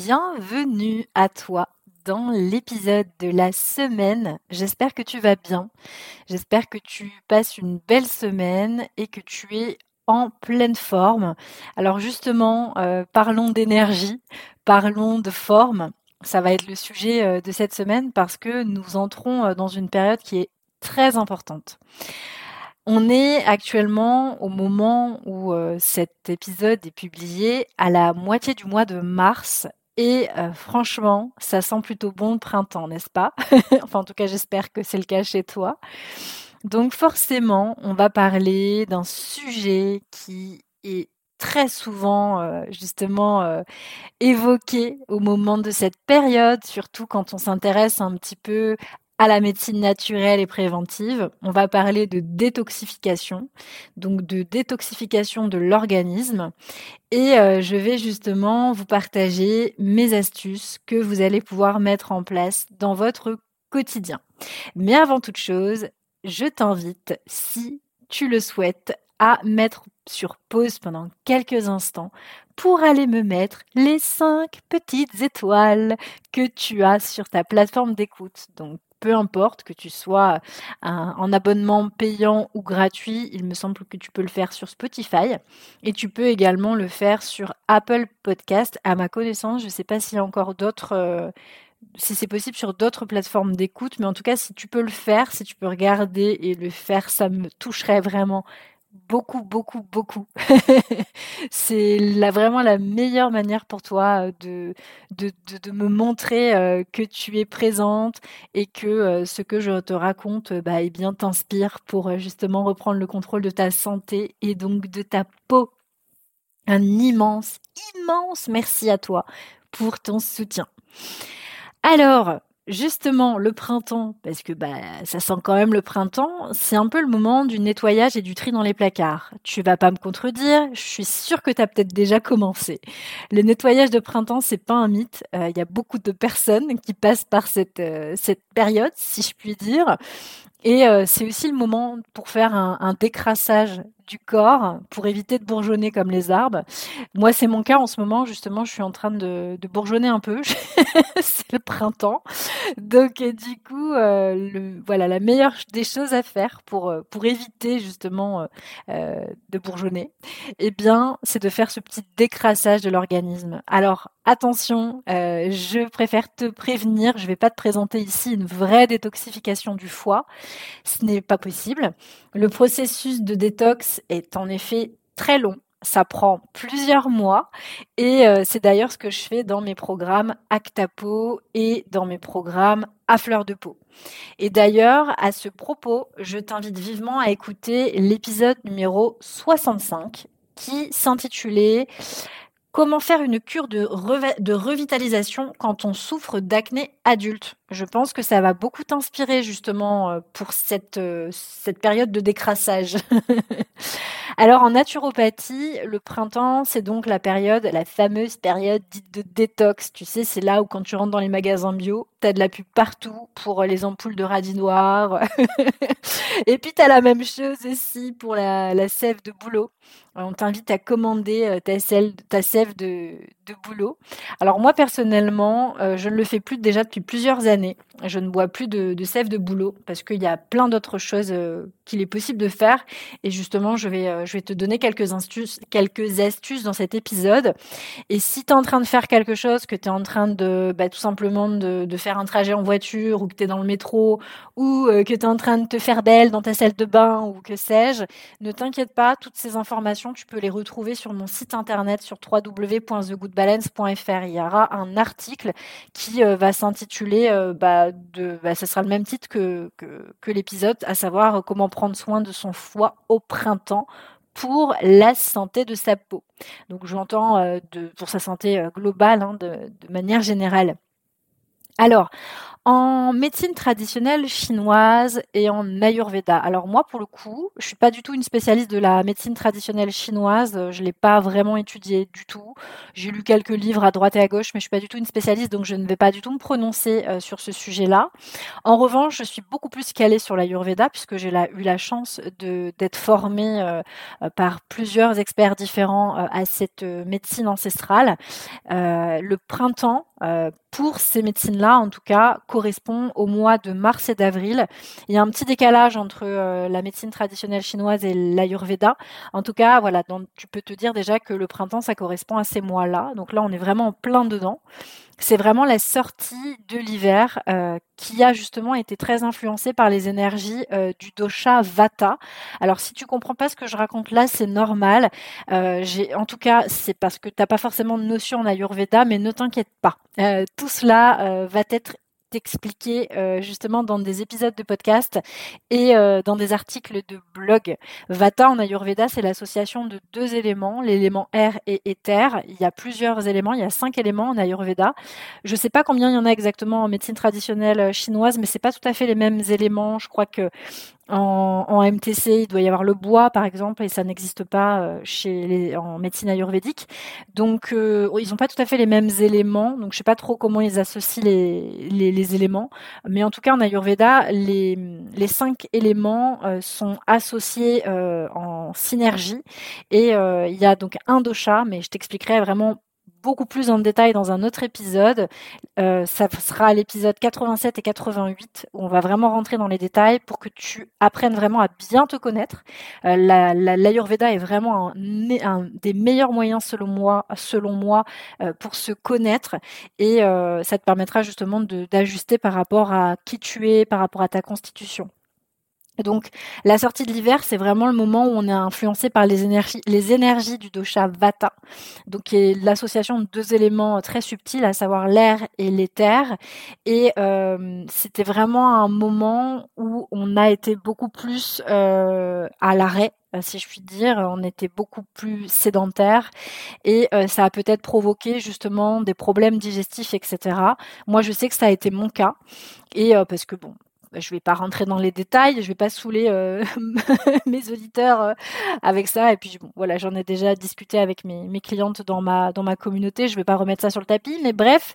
Bienvenue à toi dans l'épisode de la semaine. J'espère que tu vas bien. J'espère que tu passes une belle semaine et que tu es en pleine forme. Alors justement, euh, parlons d'énergie, parlons de forme. Ça va être le sujet euh, de cette semaine parce que nous entrons euh, dans une période qui est très importante. On est actuellement au moment où cet épisode est publié à la moitié du mois de mars et euh, franchement, ça sent plutôt bon le printemps, n'est-ce pas? Enfin, en tout cas, j'espère que c'est le cas chez toi. Donc forcément, on va parler d'un sujet qui est très souvent euh, justement euh, évoqué au moment de cette période, surtout quand on s'intéresse un petit peu à la médecine naturelle et préventive. On va parler de détoxification, donc de détoxification de l'organisme. Et euh, je vais justement vous partager mes astuces que vous allez pouvoir mettre en place dans votre quotidien. Mais avant toute chose, je t'invite, si tu le souhaites, à mettre sur pause pendant quelques instants pour aller me mettre les cinq petites étoiles que tu as sur ta plateforme d'écoute. Donc peu importe que tu sois en abonnement payant ou gratuit, il me semble que tu peux le faire sur Spotify et tu peux également le faire sur Apple Podcast. À ma connaissance, je ne sais pas s'il y a encore d'autres, euh, si c'est possible sur d'autres plateformes d'écoute, mais en tout cas, si tu peux le faire, si tu peux regarder et le faire, ça me toucherait vraiment beaucoup, beaucoup, beaucoup. c'est la, vraiment la meilleure manière pour toi euh, de, de, me montrer euh, que tu es présente et que euh, ce que je te raconte bah, eh bien t'inspire pour justement reprendre le contrôle de ta santé et donc de ta peau. Un immense, immense merci à toi pour ton soutien. Alors, justement le printemps, parce que bah ça sent quand même le printemps, c'est un peu le moment du nettoyage et du tri dans les placards. Tu vas pas me contredire, je suis sûre que tu peut-être déjà commencé. Le nettoyage de printemps, c'est pas un mythe. Euh, il y a beaucoup de personnes qui passent par cette euh, cette période, si je puis dire. Et euh, c'est aussi le moment pour faire un, un décrassage du corps pour éviter de bourgeonner comme les arbres. Moi, c'est mon cas en ce moment. Justement, je suis en train de, de bourgeonner un peu. c'est le printemps. Donc, du coup, euh, le, voilà, la meilleure des choses à faire pour, euh, pour éviter justement euh, de bourgeonner, eh bien, c'est de faire ce petit décrassage de l'organisme. Alors, attention, je préfère te prévenir. Je ne vais pas te présenter ici une vraie détoxification du foie. Ce n'est pas possible. Le processus de détox est en effet très long. Ça prend plusieurs mois et euh, c'est d'ailleurs ce que je fais dans mes programmes Actapo et dans mes programmes à fleur de peau. Et d'ailleurs, à ce propos, je t'invite vivement à écouter l'épisode numéro 65 qui s'intitulait Comment faire une cure de, revitalisation quand on souffre d'acné adulte? Je pense que ça va beaucoup t'inspirer justement euh, pour cette, euh, cette période de décrassage. Alors en naturopathie, le printemps, c'est donc la période, la fameuse période dite de détox. Tu sais, c'est là où quand tu rentres dans les magasins bio, tu as de la pub partout pour les ampoules de radis noirs. Et puis tu as la même chose aussi pour la, la sève de bouleau. On t'invite à commander euh, ta, sève, de, de boulot. Alors moi personnellement, euh, je ne le fais plus déjà depuis plusieurs années années. Je ne bois plus de, sève de boulot parce qu'il y a plein d'autres choses euh, qu'il est possible de faire. Et justement, je vais, euh, je vais te donner quelques astuces, quelques astuces dans cet épisode. Et si tu es en train de faire quelque chose, que tu es en train de bah, tout simplement de, de, faire un trajet en voiture ou que tu es dans le métro ou que tu es en train de te faire belle dans ta salle de bain ou que sais-je, ne t'inquiète pas, toutes ces informations, tu peux les retrouver sur mon site internet sur www.thegoodbody balance.fr. Il y aura un article qui euh, va s'intituler, euh, bah, de, bah, ce sera le même titre que, que, l'épisode, à savoir euh, comment prendre soin de son foie au printemps pour la santé de sa peau. Donc j'entends de, pour sa santé globale, hein, de, de, manière générale. Alors, en médecine traditionnelle chinoise et en ayurveda. Alors moi, pour le coup, je suis pas du tout une spécialiste de la médecine traditionnelle chinoise. Je l'ai pas vraiment étudiée du tout. J'ai lu quelques livres à droite et à gauche, mais je suis pas du tout une spécialiste, donc je ne vais pas du tout me prononcer euh, sur ce sujet-là. En revanche, je suis beaucoup plus calée sur l'ayurveda puisque j'ai eu la chance d'être formée euh, euh, par plusieurs experts différents à cette médecine ancestrale. le printemps euh, pour ces médecines-là, en tout cas, correspond au mois de mars et d'avril. Il y a un petit décalage entre euh, la médecine traditionnelle chinoise et l'ayurveda. En tout cas, voilà, tu peux te dire déjà que le printemps, ça correspond à ces mois-là. Donc là, on est vraiment en plein dedans c'est vraiment la sortie de l'hiver euh, qui a justement été très influencée par les énergies euh, du dosha Vata. Alors si tu comprends pas ce que je raconte là, c'est normal. J'ai, en tout cas, c'est parce que tu n'as pas forcément de notion en Ayurveda, mais ne t'inquiète pas. tout cela va être t'expliquer euh, justement dans des épisodes de podcast et euh, dans des articles de blog. Vata en Ayurveda, c'est l'association de deux éléments, l'élément air et éther. Il y a plusieurs éléments, il y a cinq éléments en Ayurveda. Je ne sais pas combien il y en a exactement en médecine traditionnelle chinoise, mais c'est pas tout à fait les mêmes éléments. Je crois que en, MTC, il doit y avoir le bois, par exemple, et ça n'existe pas euh, chez les, en médecine ayurvédique. Donc, euh, ils n'ont pas tout à fait les mêmes éléments. Donc, je sais pas trop comment ils associent les, les, les éléments. Mais en tout cas, en Ayurveda, les, les cinq éléments euh, sont associés en synergie. Et il y a donc un dosha, mais je t'expliquerai vraiment beaucoup plus en détail dans un autre épisode. Euh, ça sera l'épisode 87 et 88 où on va vraiment rentrer dans les détails pour que tu apprennes vraiment à bien te connaître. Euh, L'Ayurveda est vraiment un, des meilleurs moyens selon moi, selon moi euh, pour se connaître et euh, ça te permettra justement d'ajuster par rapport à qui tu es, par rapport à ta constitution. Donc, la sortie de l'hiver, c'est vraiment le moment où on est influencé par les énergies, les énergies du dosha Vata, donc qui est l'association de deux éléments très subtils, à savoir l'air et l'éther. Et euh, c'était vraiment un moment où on a été beaucoup plus euh, à l'arrêt euh, si je puis dire, on était beaucoup plus sédentaire et ça a peut-être provoqué justement des problèmes digestifs, etc. Moi, je sais que ça a été mon cas et parce que bon, bah, je vais pas rentrer dans les détails, je vais pas saouler euh, mes auditeurs euh, avec ça. Et puis bon, voilà, j'en ai déjà discuté avec mes, clientes dans ma dans ma communauté. Je vais pas remettre ça sur le tapis, mais bref,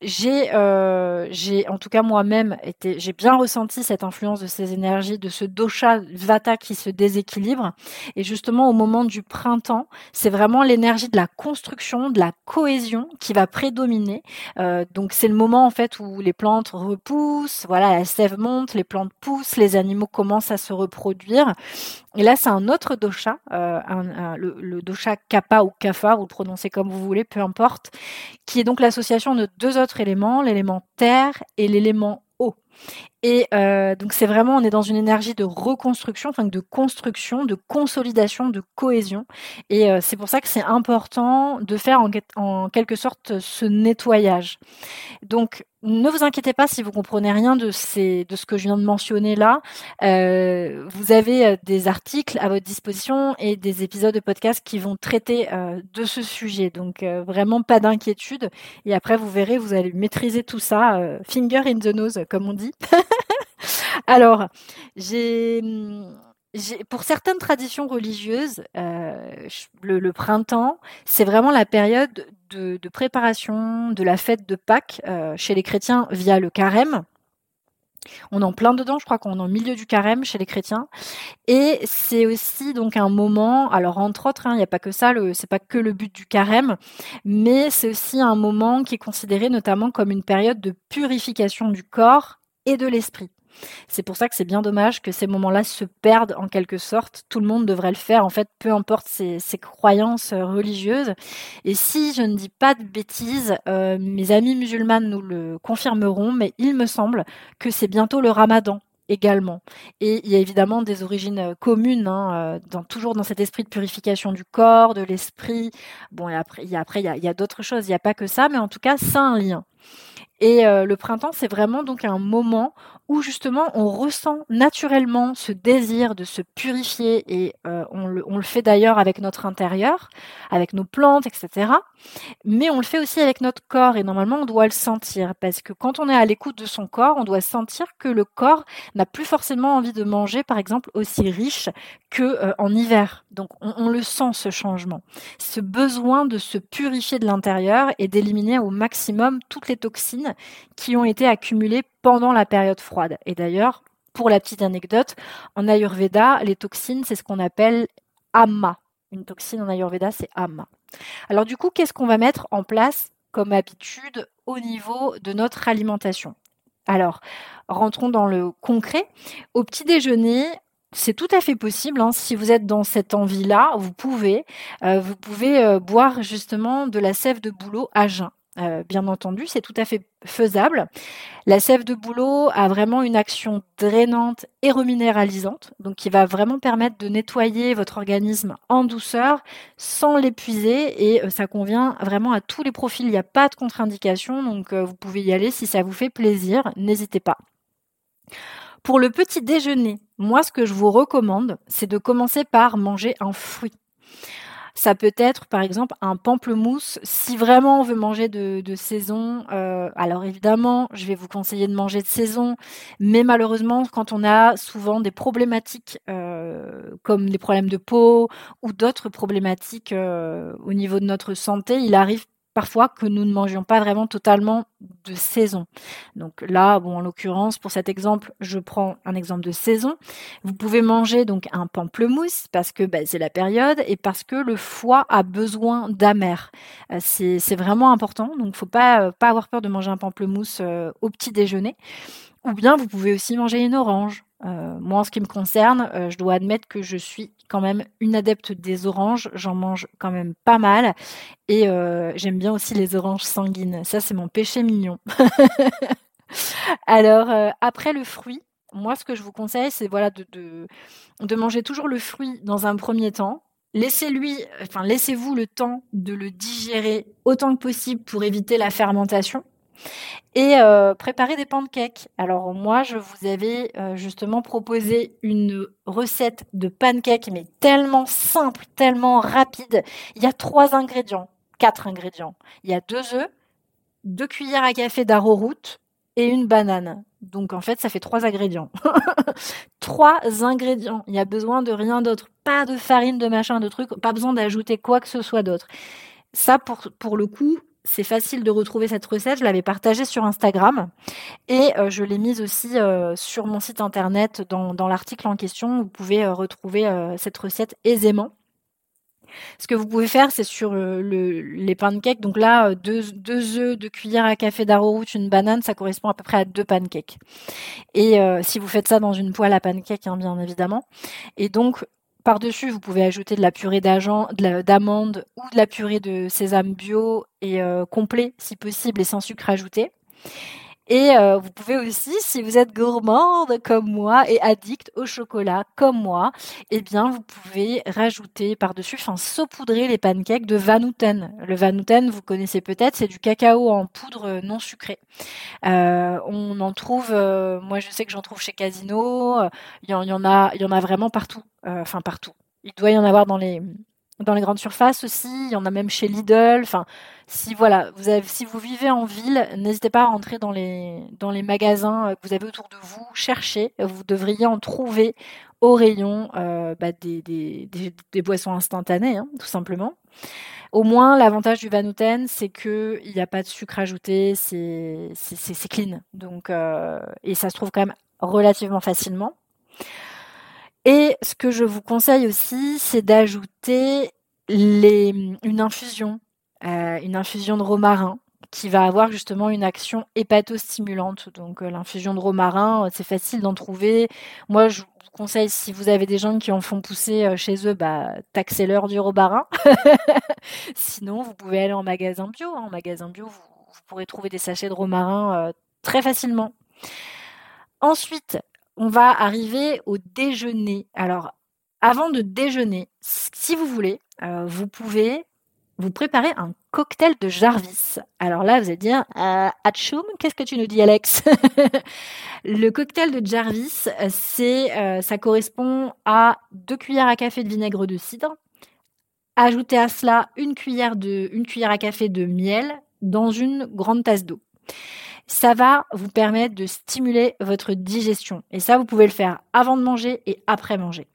j'ai, euh, en tout cas moi-même j'ai bien ressenti cette influence de ces énergies, de ce dosha vata qui se déséquilibre. Et justement, au moment du printemps, c'est vraiment l'énergie de la construction, de la cohésion qui va prédominer. Donc c'est le moment en fait où les plantes repoussent, voilà, la sève les plantes poussent, les animaux commencent à se reproduire. Et là, c'est un autre dosha, euh, le, dosha kappa ou kapha, vous le prononcez comme vous voulez, peu importe, qui est donc l'association de deux autres éléments, l'élément terre et l'élément eau. Et euh, donc c'est vraiment, on est dans une énergie de reconstruction, enfin de construction, de consolidation, de cohésion. Et euh, c'est pour ça que c'est important de faire en, quelque sorte ce nettoyage. Donc ne vous inquiétez pas si vous comprenez rien de, ces, de ce que je viens de mentionner là. Euh, vous avez euh, des articles à votre disposition et des épisodes de podcast qui vont traiter euh, de ce sujet. Donc euh, vraiment pas d'inquiétude. Et après vous verrez, vous allez maîtriser tout ça, finger in the nose comme on dit. Alors j'ai pour certaines traditions religieuses, euh, le, printemps, c'est vraiment la période de, préparation de la fête de Pâques euh, chez les chrétiens via le carême. On est en plein dedans, je crois qu'on est au milieu du carême chez les chrétiens. Et c'est aussi donc un moment, alors entre autres, hein, il n'y a pas que ça, c'est pas que le but du carême, mais c'est aussi un moment qui est considéré notamment comme une période de purification du corps et de l'esprit. C'est pour ça que c'est bien dommage que ces moments-là se perdent en quelque sorte. Tout le monde devrait le faire, en fait, peu importe ses, croyances euh, religieuses. Et si je ne dis pas de bêtises, euh, mes amis musulmanes nous le confirmeront, mais il me semble que c'est bientôt le ramadan également. Et il y a évidemment des origines euh, communes, hein, dans, toujours dans cet esprit de purification du corps, de l'esprit. Bon, et après, il y a, après, il y a, y a d'autres choses, il n'y a pas que ça, mais en tout cas, ça a un lien. Et le printemps, c'est vraiment donc un moment où justement on ressent naturellement ce désir de se purifier et euh, on, le, fait d'ailleurs avec notre intérieur, avec nos plantes, etc. Mais on le fait aussi avec notre corps et normalement on doit le sentir parce que quand on est à l'écoute de son corps, on doit sentir que le corps n'a plus forcément envie de manger par exemple aussi riche que euh, en hiver. Donc on, on le sent ce changement, ce besoin de se purifier de l'intérieur et d'éliminer au maximum toutes les toxines qui ont été accumulées pendant la période froide. Et d'ailleurs, pour la petite anecdote, en Ayurveda, les toxines, c'est ce qu'on appelle ama. Une toxine en Ayurveda, c'est ama. Alors du coup, qu'est-ce qu'on va mettre en place comme habitude au niveau de notre alimentation? Alors, rentrons dans le concret. Au petit déjeuner, c'est tout à fait possible. Hein. Si vous êtes dans cette envie-là, vous pouvez, euh, vous pouvez euh, boire justement de la sève de bouleau à jeun. Euh, bien entendu, c'est tout à fait faisable. La sève de bouleau a vraiment une action drainante et reminéralisante, donc qui va vraiment permettre de nettoyer votre organisme en douceur sans l'épuiser et euh, ça convient vraiment à tous les profils. Il n'y a pas de contre-indication, donc euh, vous pouvez y aller si ça vous fait plaisir, n'hésitez pas. Pour le petit déjeuner, moi ce que je vous recommande, c'est de commencer par manger un fruit. Ça peut être par exemple un pamplemousse. Si vraiment on veut manger de, saison, euh, alors évidemment, je vais vous conseiller de manger de saison, mais malheureusement, quand on a souvent des problématiques euh, comme des problèmes de peau ou d'autres problématiques euh, au niveau de notre santé, il arrive parfois que nous ne mangions pas vraiment totalement de saison. Donc là, bon, en l'occurrence, pour cet exemple, je prends un exemple de saison. Vous pouvez manger donc un pamplemousse parce que bah, c'est la période et parce que le foie a besoin d'amer. Euh, c'est vraiment important, donc faut pas euh, pas avoir peur de manger un pamplemousse euh, au petit déjeuner. Ou bien vous pouvez aussi manger une orange. Euh, moi, en ce qui me concerne, euh, je dois admettre que je suis quand même une adepte des oranges. J'en mange quand même pas mal. Et euh, j'aime bien aussi les oranges sanguines. Ça, c'est mon péché mignon. Alors, après le fruit, moi, ce que je vous conseille, c'est voilà, de, de, de manger toujours le fruit dans un premier temps. Laissez-lui, enfin, laissez-vous le temps de le digérer autant que possible pour éviter la fermentation et euh, préparer des pancakes. Alors moi, je vous avais euh, justement proposé une recette de pancakes, mais tellement simple, tellement rapide. Il y a trois ingrédients, quatre ingrédients. Il y a deux œufs, deux cuillères à café d'arrowroot et une banane. Donc en fait, ça fait trois ingrédients. trois ingrédients. Il n'y a besoin de rien d'autre. Pas de farine, de machin, de trucs. Pas besoin d'ajouter quoi que ce soit d'autre. Ça, pour, pour le coup, c'est facile de retrouver cette recette. Je l'avais partagée sur Instagram et euh, je l'ai mise aussi euh, sur mon site internet dans, l'article en question. Vous pouvez euh, retrouver cette recette aisément. Ce que vous pouvez faire, c'est sur les pancakes. Donc là, deux, œufs, deux cuillères à café d'arrowroot, une banane, ça correspond à peu près à deux pancakes. Et si vous faites ça dans une poêle à pancakes, hein, bien évidemment. Et donc, par-dessus, vous pouvez ajouter de la purée d'amande ou de la purée de sésame bio et euh, complet si possible et sans sucre ajouté. Et euh, vous pouvez aussi, si vous êtes gourmande comme moi et addict au chocolat comme moi, eh bien vous pouvez rajouter par-dessus, enfin saupoudrer les pancakes de Vanouten. Le Vanouten, vous connaissez peut-être, c'est du cacao en poudre non sucré. Euh, on en trouve, euh, moi je sais que j'en trouve chez Casino. Il y, en, y en a, il y en a vraiment partout, enfin partout. Il doit y en avoir dans les dans les grandes surfaces aussi, il y en a même chez Lidl. Enfin, si voilà, vous si vous vivez en ville, n'hésitez pas à rentrer dans les dans les magasins que vous avez autour de vous, cherchez. Vous devriez en trouver au rayon euh, bah, des, des, boissons instantanées, hein, tout simplement. Au moins, l'avantage du Vanouten, c'est que il n'y a pas de sucre ajouté, c'est c'est clean. Donc euh, et ça se trouve quand même relativement facilement. Et ce que je vous conseille aussi, c'est d'ajouter une infusion, euh, une infusion de romarin qui va avoir justement une action hépatostimulante. Donc euh, l'infusion de romarin, euh, c'est facile d'en trouver. Moi, je vous conseille, si vous avez des gens qui en font pousser chez eux, bah, taxez-leur du romarin. Sinon, vous pouvez aller en magasin bio. Hein. En magasin bio, vous, pourrez trouver des sachets de romarin très facilement. Ensuite, on va arriver au déjeuner. Alors, avant de déjeuner, si vous voulez, euh, vous pouvez vous préparez un cocktail de Jarvis. Alors là, vous allez dire, euh, qu'est-ce que tu nous dis, Alex? Le cocktail de Jarvis, c'est, euh, ça correspond à deux cuillères à café de vinaigre de cidre. Ajoutez à cela une cuillère, de, une cuillère à café de miel dans une grande tasse d'eau. Ça va vous permettre de stimuler votre digestion. Et ça, vous pouvez le faire avant de manger et après manger.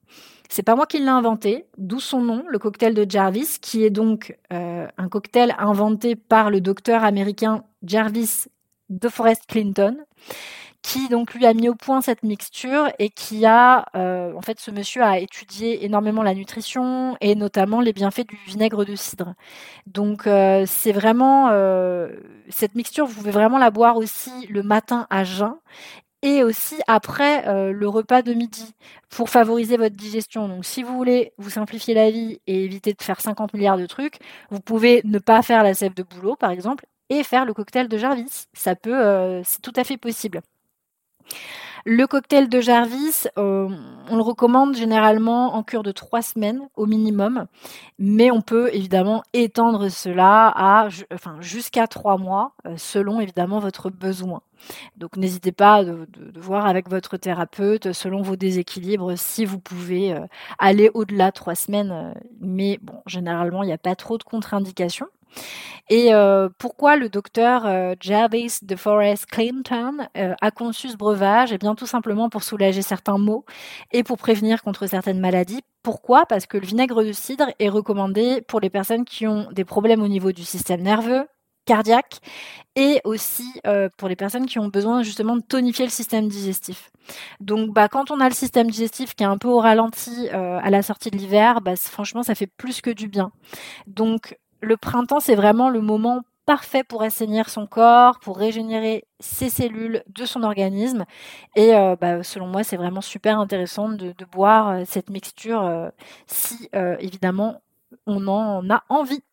C'est pas moi qui l'ai inventé, d'où son nom, le cocktail de Jarvis, qui est donc euh, un cocktail inventé par le docteur américain Jarvis de Forest Clinton, qui donc lui a mis au point cette mixture et qui a, euh, en fait, ce monsieur a étudié énormément la nutrition et notamment les bienfaits du vinaigre de cidre. Donc euh, c'est vraiment cette mixture, vous pouvez vraiment la boire aussi le matin à jeun et aussi après euh, le repas de midi pour favoriser votre digestion. Donc si vous voulez vous simplifier la vie et éviter de faire 50 milliards de trucs, vous pouvez ne pas faire la sève de boulot par exemple et faire le cocktail de Jarvis. Ça peut, euh, c'est tout à fait possible. Le cocktail de Jarvis, euh, on le recommande généralement en cure de trois semaines au minimum, mais on peut évidemment étendre cela jusqu'à trois mois, euh, selon évidemment votre besoin. Donc n'hésitez pas de, voir avec votre thérapeute selon vos déséquilibres si vous pouvez euh, aller au-delà de trois semaines. Mais bon, généralement, il n'y a pas trop de contre-indications. Et euh, pourquoi le docteur euh, Jarvis de Forest Clinton euh, a conçu ce breuvage? Eh bien, tout simplement pour soulager certains maux et pour prévenir contre certaines maladies. Pourquoi? Parce que le vinaigre de cidre est recommandé pour les personnes qui ont des problèmes au niveau du système nerveux, cardiaque et aussi pour les personnes qui ont besoin justement de tonifier le système digestif. Donc bah, quand on a le système digestif qui est un peu au ralenti à la sortie de l'hiver, bah, franchement ça fait plus que du bien. Donc le printemps, c'est vraiment le moment parfait pour assainir son corps, pour régénérer ses cellules de son organisme. Et euh, bah, selon moi, c'est vraiment super intéressant de, boire euh, cette mixture euh, si évidemment on en a envie.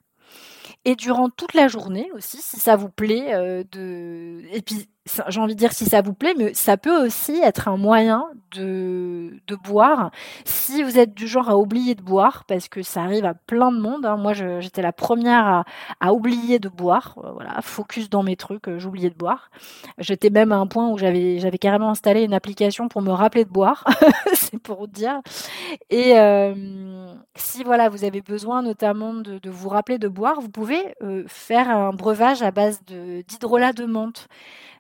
Et durant toute la journée aussi, si ça vous plaît, de... j'ai envie de dire si ça vous plaît, mais ça peut aussi être un moyen de, de boire si vous êtes du genre à oublier de boire, parce que ça arrive à plein de monde. Hein. Moi, j'étais la première à, oublier de boire. Euh, voilà, focus dans mes trucs, euh, j'oubliais de boire. J'étais même à un point où j'avais carrément installé une application pour me rappeler de boire. C'est pour dire. Et euh, si voilà, vous avez besoin notamment de, de, vous rappeler de boire, vous pouvez faire un breuvage à base d'hydrolat de menthe.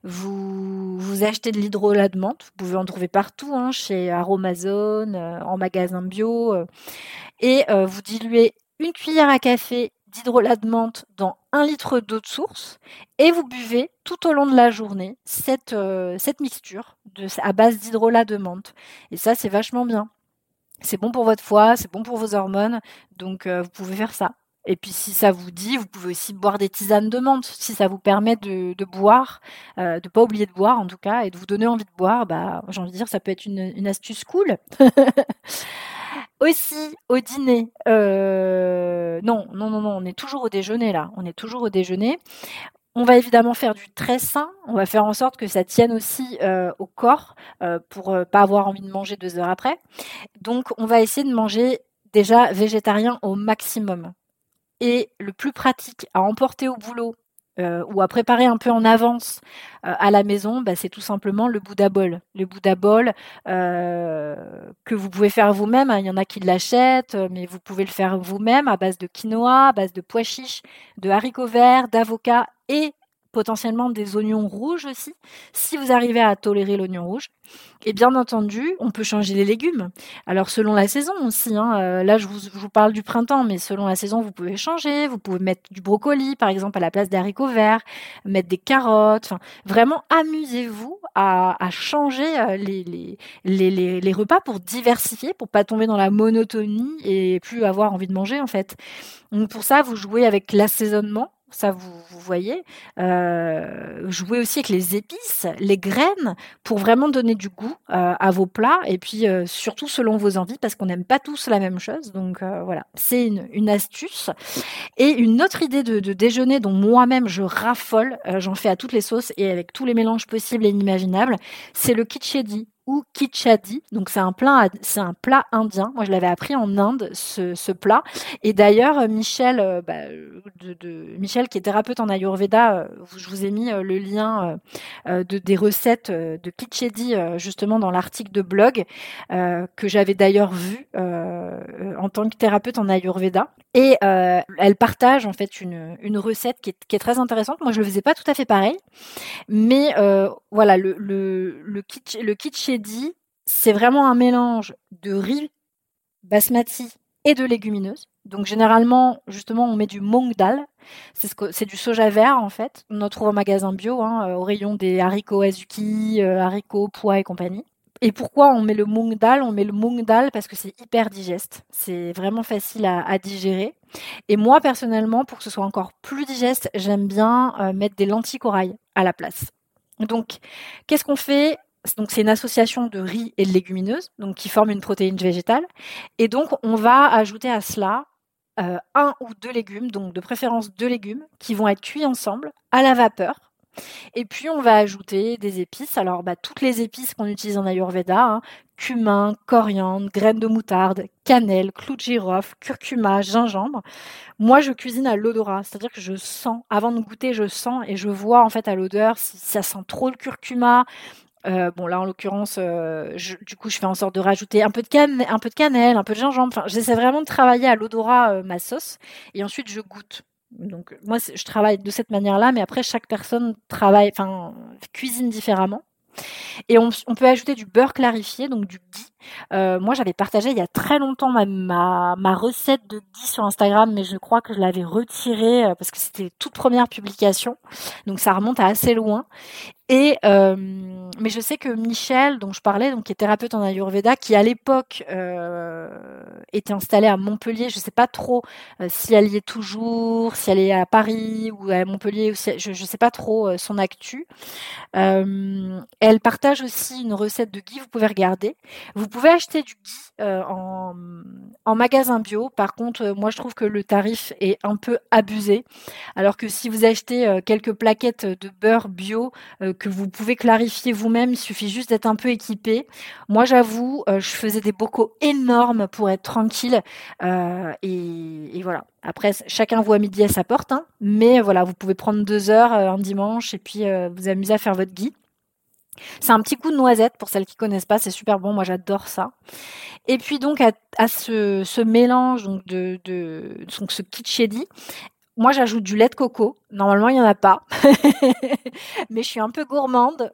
Vous, achetez de l'hydrolat de menthe, vous pouvez en trouver partout, hein, chez Aromazone, euh, en magasin bio, euh, et euh, vous diluez une cuillère à café d'hydrolat de menthe dans un litre d'eau de source et vous buvez tout au long de la journée cette, mixture à base d'hydrolat de menthe. Et ça, c'est vachement bien. C'est bon pour votre foie, c'est bon pour vos hormones, donc vous pouvez faire ça. Et puis si ça vous dit, vous pouvez aussi boire des tisanes de menthe, si ça vous permet de, boire, euh, de pas oublier de boire en tout cas, et de vous donner envie de boire, bah j'ai envie de dire ça peut être une, astuce cool. aussi au dîner, euh, non, non, non, non, on est toujours au déjeuner là, on est toujours au déjeuner. On va évidemment faire du très sain. On va faire en sorte que ça tienne aussi euh, au corps euh, pour pas avoir envie de manger deux heures après. Donc, on va essayer de manger déjà végétarien au maximum et le plus pratique à emporter au boulot euh, ou à préparer un peu en avance euh, à la maison, bah, c'est tout simplement le Bouddha Bol. Le Bouddha Bol euh, que vous pouvez faire vous-même. Hein. Il y en a qui l'achètent, mais vous pouvez le faire vous-même à base de quinoa, à base de pois chiches, de haricots verts, d'avocats et potentiellement des oignons rouges aussi, si vous arrivez à tolérer l'oignon rouge. Et bien entendu, on peut changer les légumes. Alors selon la saison aussi, hein, euh, là je vous, parle du printemps, mais selon la saison, vous pouvez changer. Vous pouvez mettre du brocoli, par exemple, à la place des haricots verts, mettre des carottes. Vraiment, amusez-vous à, changer euh, les, les, les, repas pour diversifier, pour pas tomber dans la monotonie et plus avoir envie de manger en fait. Donc pour ça, vous jouez avec l'assaisonnement ça vous, voyez. Euh, jouez aussi avec les épices, les graines, pour vraiment donner du goût euh, à vos plats, et puis euh, surtout selon vos envies, parce qu'on n'aime pas tous la même chose. Donc voilà, c'est une, astuce. Et une autre idée de, de déjeuner dont moi-même je raffole, j'en fais à toutes les sauces et avec tous les mélanges possibles et inimaginables, c'est le kitschedi ou kichadi. Donc c'est un plat, c'est un plat indien. Moi je l'avais appris en Inde ce, plat. Et d'ailleurs Michel, euh, bah, de, Michel qui est thérapeute en Ayurveda, euh, je vous ai mis euh, le lien de des recettes de kichadi justement dans l'article de blog que j'avais d'ailleurs vu en tant que thérapeute en Ayurveda. Et elle partage en fait une, une recette qui est, qui est, très intéressante. Moi je le faisais pas tout à fait pareil, mais voilà le le kitsch, le kitschedi, c'est vraiment un mélange de riz basmati et de légumineuses. Donc généralement, justement, on met du mung dal. C'est du soja vert en fait. On en trouve au magasin bio, hein, euh, au rayon des haricots azuki, euh, haricots, pois et compagnie. Et pourquoi on met le mung dal? On met le mung dal parce que c'est hyper digeste. C'est vraiment facile à, digérer. Et moi personnellement, pour que ce soit encore plus digeste, j'aime bien euh, mettre des lentilles corail à la place. Donc, qu'est-ce qu'on fait? Donc c'est une association de riz et de légumineuses, donc qui forment une protéine végétale. Et donc on va ajouter à cela euh, un ou deux légumes, donc de préférence deux légumes, qui vont être cuits ensemble à la vapeur. Et puis on va ajouter des épices. Alors bah, toutes les épices qu'on utilise en Ayurveda, hein, cumin, coriandre, graines de moutarde, cannelle, clou de girofle, curcuma, gingembre. Moi je cuisine à l'odorat, c'est-à-dire que je sens, avant de goûter, je sens et je vois en fait à l'odeur si ça sent trop le curcuma, euh, bon là en l'occurrence, euh, du coup je fais en sorte de rajouter un peu de cannelle, un peu de cannelle, un peu de gingembre. Enfin, j'essaie vraiment de travailler à l'odorat euh, ma sauce et ensuite je goûte. Donc moi je travaille de cette manière-là, mais après chaque personne travaille, enfin cuisine différemment. Et on, peut ajouter du beurre clarifié, donc du ghee. Euh, moi, j'avais partagé il y a très longtemps ma, recette de ghee sur Instagram, mais je crois que je l'avais retirée euh, parce que c'était toute première publication, donc ça remonte à assez loin. Et euh, mais je sais que Michel, dont je parlais, donc qui est thérapeute en Ayurveda, qui à l'époque était installée à Montpellier, je ne sais pas trop si elle y est toujours, si elle est à Paris ou à Montpellier, ou je ne sais pas trop son actu. Elle partage aussi une recette de ghee, vous pouvez regarder. Pouvez acheter du ghee en, en magasin bio. Par contre, moi je trouve que le tarif est un peu abusé. Alors que si vous achetez quelques plaquettes de beurre bio que vous pouvez clarifier vous-même. Il suffit juste d'être un peu équipé. Moi, j'avoue, euh, je faisais des bocaux énormes pour être tranquille. Euh, et, voilà. Après, chacun voit midi à sa porte. Hein. mais voilà, vous pouvez prendre deux heures euh, un dimanche et puis vous amuser à faire votre gui. C'est un petit coup de noisette pour celles qui connaissent pas, c'est super bon, moi j'adore ça. Et puis donc à, ce, mélange donc de, donc ce kitschedi, moi, j'ajoute du lait de coco. Normalement, il n'y en a pas. Mais je suis un peu gourmande.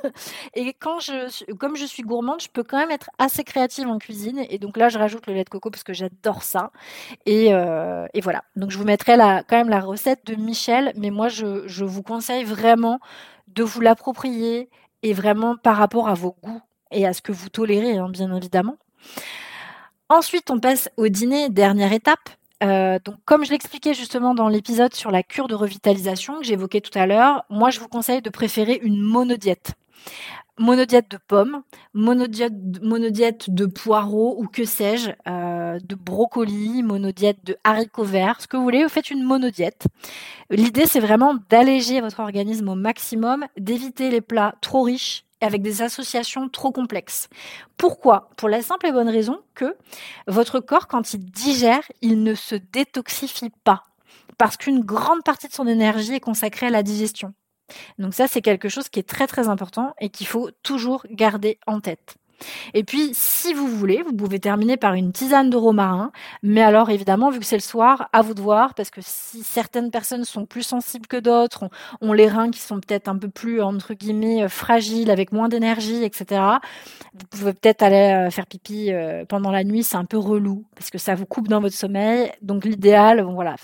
et quand je, comme je suis gourmande, je peux quand même être assez créative en cuisine. Et donc là, je rajoute le lait de coco parce que j'adore ça. Et, euh, voilà. Donc, je vous mettrai la, quand même la recette de Michel. Mais moi, je vous conseille vraiment de vous l'approprier et vraiment par rapport à vos goûts et à ce que vous tolérez, hein, bien évidemment. Ensuite, on passe au dîner, dernière étape. Euh, donc, comme je l'expliquais justement dans l'épisode sur la cure de revitalisation que j'évoquais tout à l'heure, moi je vous conseille de préférer une monodiète. Monodiète de pommes, monodiète, monodiète de poireaux ou que sais-je, euh, de brocoli, monodiète de haricots verts, ce que vous voulez, vous faites une monodiète. L'idée c'est vraiment d'alléger votre organisme au maximum, d'éviter les plats trop riches avec des associations trop complexes. Pourquoi? Pour la simple et bonne raison que votre corps, quand il digère, il ne se détoxifie pas. Parce qu'une grande partie de son énergie est consacrée à la digestion. Donc ça, c'est quelque chose qui est très très important et qu'il faut toujours garder en tête. Et puis, si vous voulez, vous pouvez terminer par une tisane de romarin. Mais alors, évidemment, vu que c'est le soir, à vous de voir, parce que si certaines personnes sont plus sensibles que d'autres, ont, les reins qui sont peut-être un peu plus, entre guillemets, euh, fragiles, avec moins d'énergie, etc., vous pouvez peut-être aller euh, faire pipi euh, pendant la nuit, c'est un peu relou, parce que ça vous coupe dans votre sommeil. Donc, l'idéal, voilà,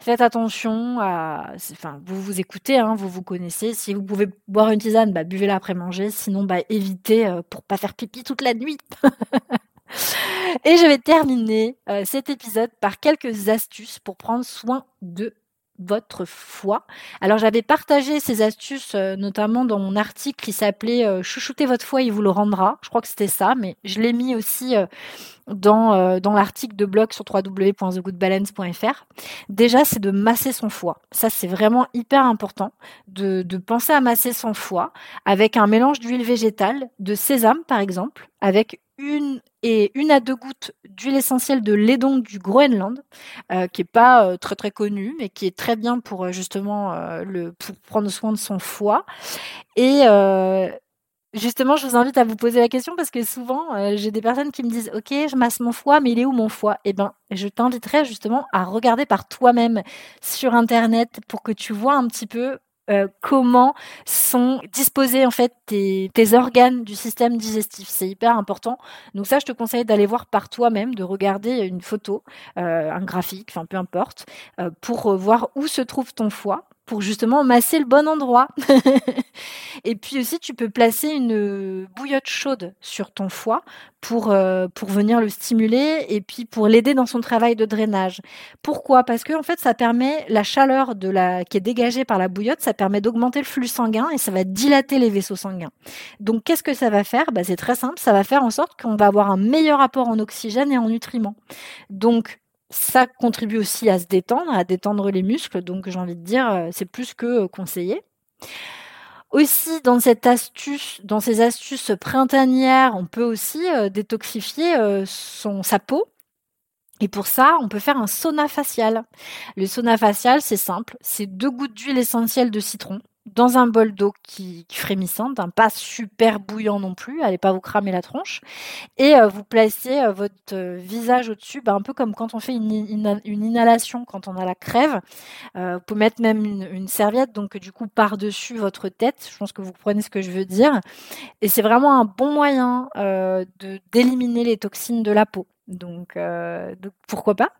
faites attention enfin, vous vous écoutez, hein, vous vous connaissez. Si vous pouvez boire une tisane, bah, buvez-la après manger. Sinon, bah, évitez pour pas faire pipi toute la nuit. Et je vais terminer euh, cet épisode par quelques astuces pour prendre soin de votre foie. Alors j'avais partagé ces astuces euh, notamment dans mon article qui s'appelait euh, Chouchouter votre foie, il vous le rendra. Je crois que c'était ça, mais je l'ai mis aussi dans, euh, dans l'article de blog sur www.thegoodbalance.fr. Déjà, c'est de masser son foie. Ça, c'est vraiment hyper important de, penser à masser son foie avec un mélange d'huile végétale, de sésame par exemple, avec une et une à deux gouttes d'huile essentielle de lait du Groenland, euh, qui est pas euh, très très connu, mais qui est très bien pour justement le pour prendre soin de son foie. Et justement, je vous invite à vous poser la question parce que souvent j'ai des personnes qui me disent OK, je masse mon foie, mais il est où mon foie? Eh ben, je t'inviterai justement à regarder par toi-même sur internet pour que tu vois un petit peu euh, comment sont disposés en fait tes, organes du système digestif. C'est hyper important. Donc ça, je te conseille d'aller voir par toi-même, de regarder une photo, euh, un graphique, enfin peu importe, euh, pour voir où se trouve ton foie pour justement masser le bon endroit. et puis aussi, tu peux placer une bouillotte chaude sur ton foie pour, euh, pour venir le stimuler et puis pour l'aider dans son travail de drainage. Pourquoi? Parce que en fait, ça permet la chaleur de la qui est dégagée par la bouillotte, ça permet d'augmenter le flux sanguin et ça va dilater les vaisseaux sanguins. Donc, qu'est-ce que ça va faire? Bah, C'est très simple, ça va faire en sorte qu'on va avoir un meilleur apport en oxygène et en nutriments. Donc, ça contribue aussi à se détendre, à détendre les muscles. Donc j'ai envie de dire, euh, c'est plus que euh, conseillé. Aussi, dans cette astuce, dans ces astuces printanières, on peut aussi euh, détoxifier son, sa peau. Et pour ça, on peut faire un sauna facial. Le sauna facial, c'est simple. C'est deux gouttes d'huile essentielle de citron dans un bol d'eau qui, frémissante, hein, pas super bouillant non plus, allez pas vous cramer la tronche, et euh, vous placez euh, votre euh, visage au-dessus, bah, un peu comme quand on fait une, inhalation, quand on a la crève. vous pouvez mettre même une, serviette, donc du coup par-dessus votre tête. Je pense que vous comprenez ce que je veux dire. Et c'est vraiment un bon moyen d'éliminer les toxines de la peau. Donc, donc pourquoi pas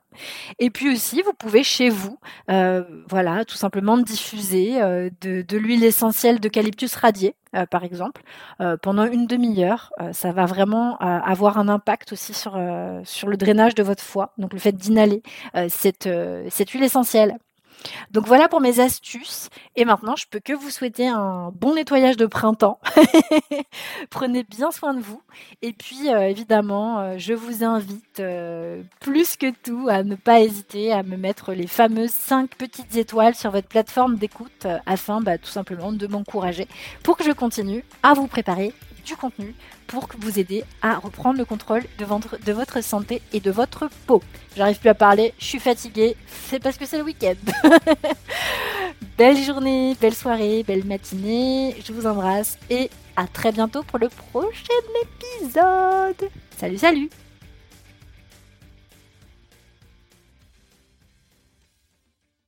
et puis aussi, vous pouvez chez vous, euh, voilà, tout simplement diffuser euh, de, l'huile essentielle d'eucalyptus radié, euh, par exemple, pendant une demi-heure. ça va vraiment avoir un impact aussi sur, sur le drainage de votre foie. Donc le fait d'inhaler cette, cette huile essentielle donc voilà pour mes astuces. Et maintenant, je peux que vous souhaiter un bon nettoyage de printemps. Prenez bien soin de vous. Et puis, euh, évidemment, euh, je vous invite euh, plus que tout à ne pas hésiter à me mettre les fameuses 5 petites étoiles sur votre plateforme d'écoute afin bah, tout simplement de m'encourager pour que je continue à vous préparer du contenu pour vous aider à reprendre le contrôle de votre, de votre santé et de votre peau. J'arrive plus à parler, je suis fatiguée, c'est parce que c'est le week-end. belle journée, belle soirée, belle matinée, je vous embrasse et à très bientôt pour le prochain épisode. Salut, salut